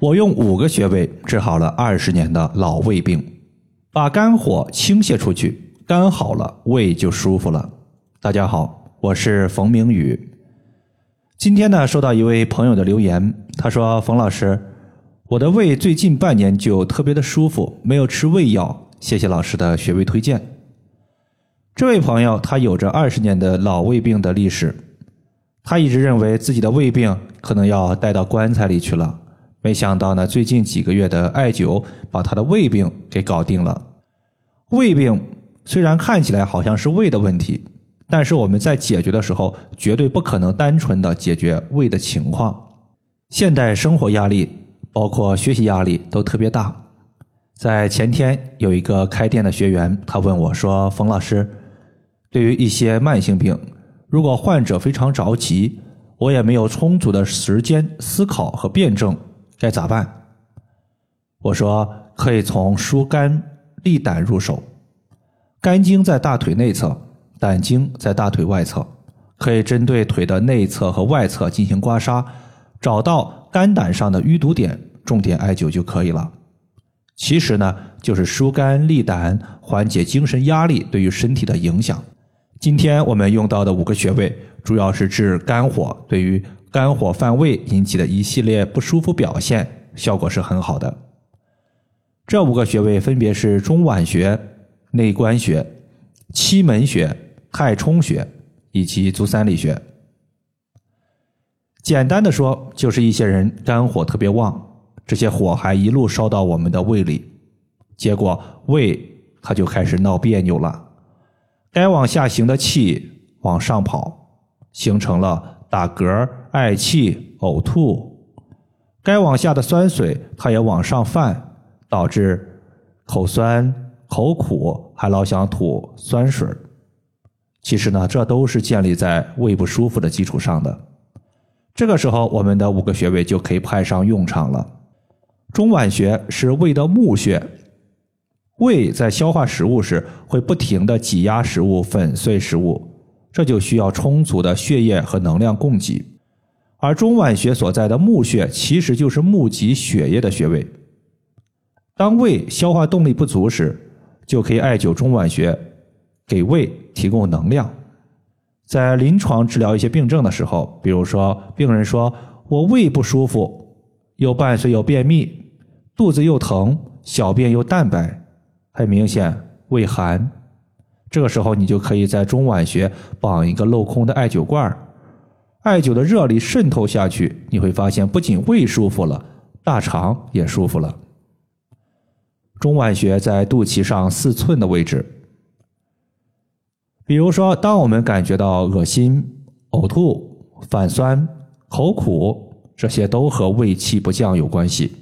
我用五个穴位治好了二十年的老胃病，把肝火倾泻出去，肝好了，胃就舒服了。大家好，我是冯明宇。今天呢，收到一位朋友的留言，他说：“冯老师，我的胃最近半年就特别的舒服，没有吃胃药，谢谢老师的穴位推荐。”这位朋友他有着二十年的老胃病的历史，他一直认为自己的胃病可能要带到棺材里去了。没想到呢，最近几个月的艾灸把他的胃病给搞定了。胃病虽然看起来好像是胃的问题，但是我们在解决的时候绝对不可能单纯的解决胃的情况。现代生活压力，包括学习压力都特别大。在前天有一个开店的学员，他问我说：“冯老师，对于一些慢性病，如果患者非常着急，我也没有充足的时间思考和辩证。”该咋办？我说可以从疏肝利胆入手。肝经在大腿内侧，胆经在大腿外侧，可以针对腿的内侧和外侧进行刮痧，找到肝胆上的淤堵点，重点艾灸就可以了。其实呢，就是疏肝利胆，缓解精神压力对于身体的影响。今天我们用到的五个穴位，主要是治肝火，对于。肝火犯胃引起的一系列不舒服表现，效果是很好的。这五个穴位分别是中脘穴、内关穴、期门穴、太冲穴以及足三里穴。简单的说，就是一些人肝火特别旺，这些火还一路烧到我们的胃里，结果胃它就开始闹别扭了，该往下行的气往上跑，形成了。打嗝、嗳气、呕吐，该往下的酸水它也往上泛，导致口酸、口苦，还老想吐酸水其实呢，这都是建立在胃不舒服的基础上的。这个时候，我们的五个穴位就可以派上用场了。中脘穴是胃的募穴，胃在消化食物时会不停的挤压食物、粉碎食物。这就需要充足的血液和能量供给，而中脘穴所在的募穴其实就是募集血液的穴位。当胃消化动力不足时，就可以艾灸中脘穴，给胃提供能量。在临床治疗一些病症的时候，比如说病人说我胃不舒服，又伴随有便秘，肚子又疼，小便又淡白，很明显胃寒。这个时候，你就可以在中脘穴绑一个镂空的艾灸罐艾灸的热力渗透下去，你会发现不仅胃舒服了，大肠也舒服了。中脘穴在肚脐上四寸的位置。比如说，当我们感觉到恶心、呕吐、反酸、口苦，这些都和胃气不降有关系。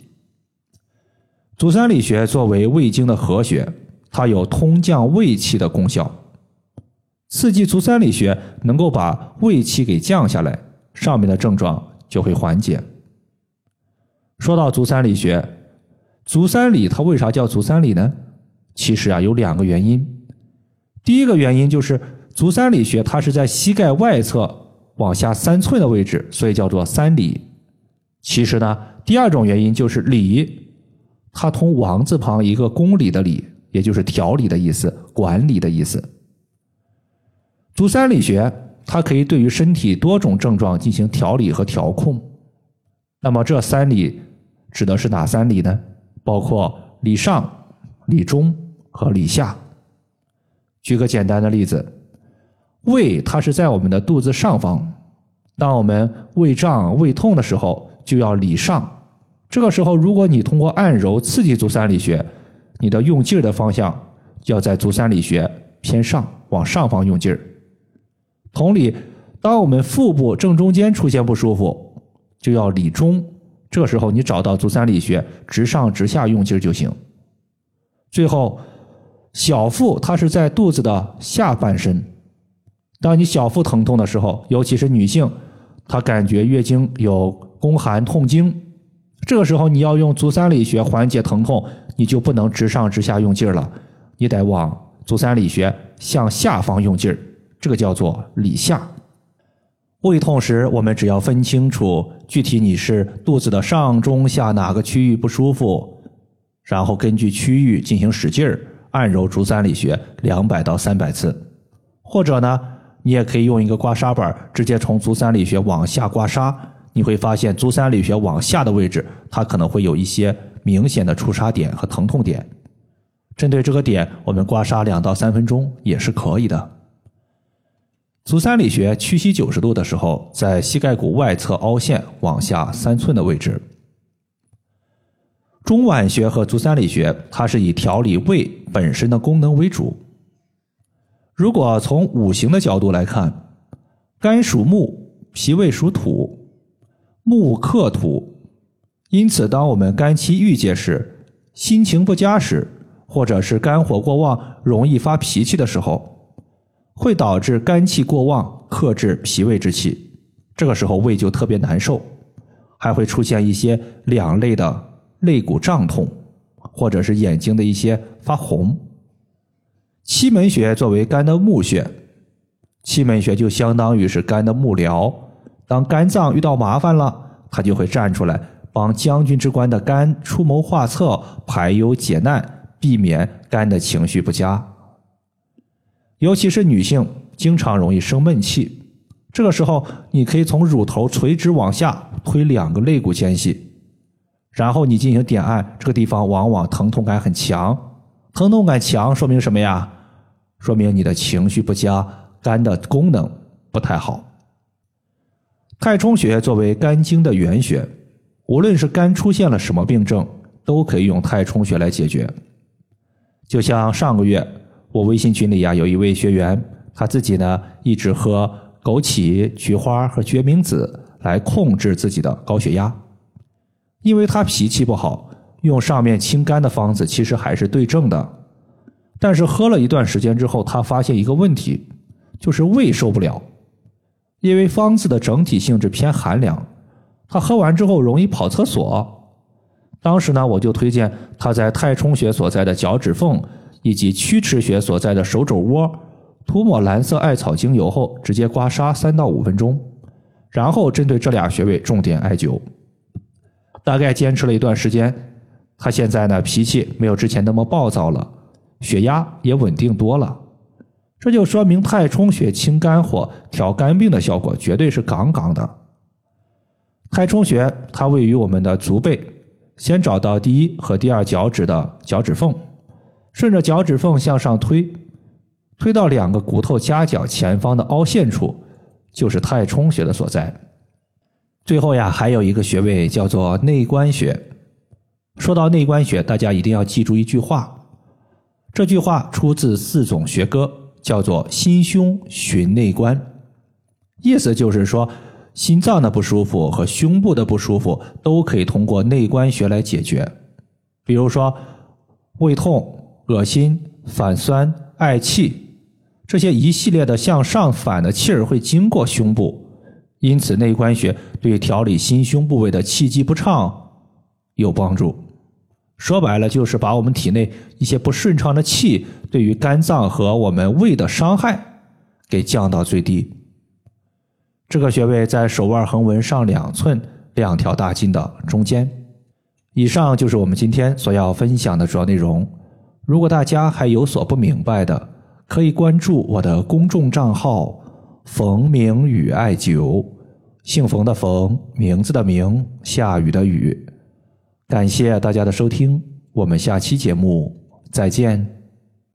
足三里穴作为胃经的合穴。它有通降胃气的功效，刺激足三里穴能够把胃气给降下来，上面的症状就会缓解。说到足三里穴，足三里它为啥叫足三里呢？其实啊有两个原因。第一个原因就是足三里穴它是在膝盖外侧往下三寸的位置，所以叫做三里。其实呢，第二种原因就是里，它同王字旁一个公里的里。也就是调理的意思，管理的意思。足三里穴，它可以对于身体多种症状进行调理和调控。那么这三里指的是哪三里呢？包括里上、里中和里下。举个简单的例子，胃它是在我们的肚子上方，当我们胃胀、胃痛的时候，就要里上。这个时候，如果你通过按揉刺激足三里穴。你的用劲儿的方向要在足三里穴偏上，往上方用劲儿。同理，当我们腹部正中间出现不舒服，就要理中。这时候你找到足三里穴，直上直下用劲儿就行。最后，小腹它是在肚子的下半身。当你小腹疼痛的时候，尤其是女性，她感觉月经有宫寒痛经，这个时候你要用足三里穴缓解疼痛。你就不能直上直下用劲儿了，你得往足三里穴向下方用劲儿，这个叫做里下。胃痛时，我们只要分清楚具体你是肚子的上中下哪个区域不舒服，然后根据区域进行使劲儿按揉足三里穴两百到三百次，或者呢，你也可以用一个刮痧板直接从足三里穴往下刮痧，你会发现足三里穴往下的位置，它可能会有一些明显的触痧点和疼痛点。针对这个点，我们刮痧两到三分钟也是可以的。足三里穴屈膝九十度的时候，在膝盖骨外侧凹陷往下三寸的位置。中脘穴和足三里穴，它是以调理胃本身的功能为主。如果从五行的角度来看，肝属木，脾胃属土，木克土，因此当我们肝气郁结时，心情不佳时，或者是肝火过旺，容易发脾气的时候。会导致肝气过旺，克制脾胃之气，这个时候胃就特别难受，还会出现一些两肋的肋骨胀痛，或者是眼睛的一些发红。七门穴作为肝的募穴，七门穴就相当于是肝的幕僚，当肝脏遇到麻烦了，它就会站出来帮将军之官的肝出谋划策，排忧解难，避免肝的情绪不佳。尤其是女性经常容易生闷气，这个时候你可以从乳头垂直往下推两个肋骨间隙，然后你进行点按，这个地方往往疼痛感很强。疼痛感强说明什么呀？说明你的情绪不佳，肝的功能不太好。太冲穴作为肝经的原穴，无论是肝出现了什么病症，都可以用太冲穴来解决。就像上个月。我微信群里呀，有一位学员，他自己呢一直喝枸杞、菊花和决明子来控制自己的高血压，因为他脾气不好，用上面清肝的方子其实还是对症的，但是喝了一段时间之后，他发现一个问题，就是胃受不了，因为方子的整体性质偏寒凉，他喝完之后容易跑厕所。当时呢，我就推荐他在太冲穴所在的脚趾缝。以及曲池穴所在的手肘窝，涂抹蓝色艾草精油后，直接刮痧三到五分钟，然后针对这俩穴位重点艾灸。大概坚持了一段时间，他现在呢脾气没有之前那么暴躁了，血压也稳定多了。这就说明太冲穴清肝火、调肝病的效果绝对是杠杠的。太冲穴它位于我们的足背，先找到第一和第二脚趾的脚趾缝。顺着脚趾缝向上推，推到两个骨头夹角前方的凹陷处，就是太冲穴的所在。最后呀，还有一个穴位叫做内关穴。说到内关穴，大家一定要记住一句话，这句话出自四种学歌，叫做“心胸寻内关”，意思就是说，心脏的不舒服和胸部的不舒服都可以通过内关穴来解决。比如说胃痛。恶心、反酸、嗳气，这些一系列的向上反的气儿会经过胸部，因此内关穴对调理心胸部位的气机不畅有帮助。说白了，就是把我们体内一些不顺畅的气对于肝脏和我们胃的伤害给降到最低。这个穴位在手腕横纹上两寸两条大筋的中间。以上就是我们今天所要分享的主要内容。如果大家还有所不明白的，可以关注我的公众账号“冯明宇艾灸”，姓冯的冯，名字的名，下雨的雨。感谢大家的收听，我们下期节目再见。